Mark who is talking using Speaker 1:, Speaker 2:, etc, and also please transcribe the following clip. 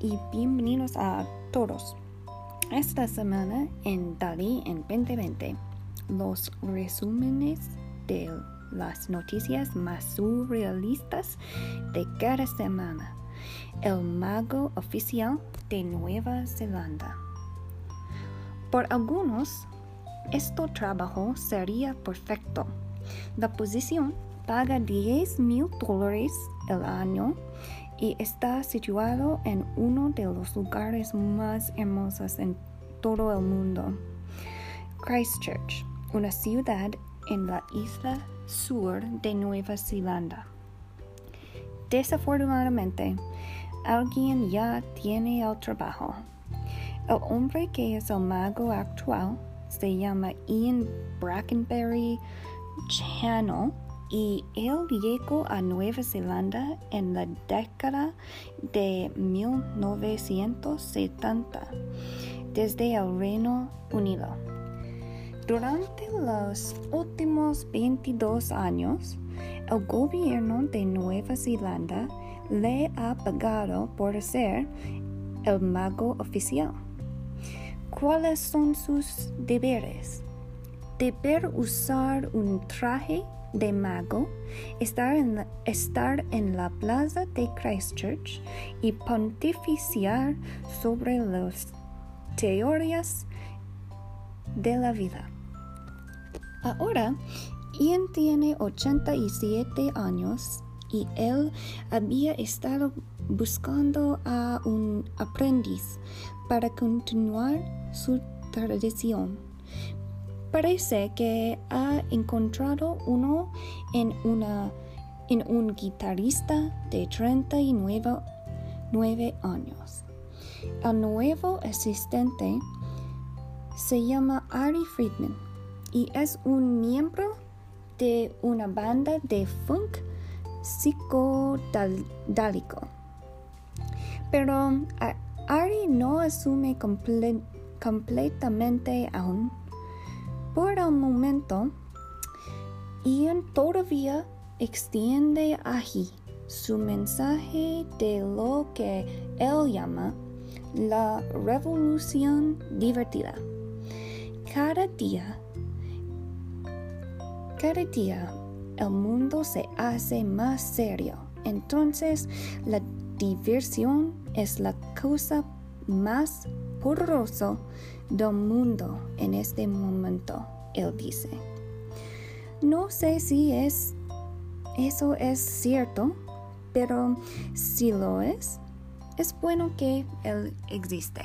Speaker 1: y bienvenidos a todos. Esta semana en Dalí en 2020, los resúmenes de las noticias más surrealistas de cada semana. El mago oficial de Nueva Zelanda. Por algunos, este trabajo sería perfecto. La posición paga 10 mil dólares el año y está situado en uno de los lugares más hermosos en todo el mundo. Christchurch, una ciudad en la isla sur de Nueva Zelanda. Desafortunadamente, alguien ya tiene el trabajo. El hombre que es el mago actual se llama Ian Brackenberry Channel y él llegó a Nueva Zelanda en la década de 1970 desde el Reino Unido. Durante los últimos 22 años, el gobierno de Nueva Zelanda le ha pagado por ser el mago oficial. ¿Cuáles son sus deberes? Deber usar un traje de mago, estar en, la, estar en la plaza de Christchurch y pontificiar sobre las teorías de la vida. Ahora, Ian tiene 87 años y él había estado buscando a un aprendiz para continuar su tradición Parece que ha encontrado uno en, un guitarrista de 39 años. El nuevo asistente se llama Ari Friedman y es un miembro de una banda de funk psicodálico. Pero Ari no asume completamente aún por el momento, Ian todavía extiende allí su mensaje de lo que él llama la revolución divertida. Cada día, cada día el mundo se hace más serio. Entonces la diversión es la cosa más poderosa del mundo en este momento, él dice. No sé si es eso es cierto, pero si lo es, es bueno que él existe.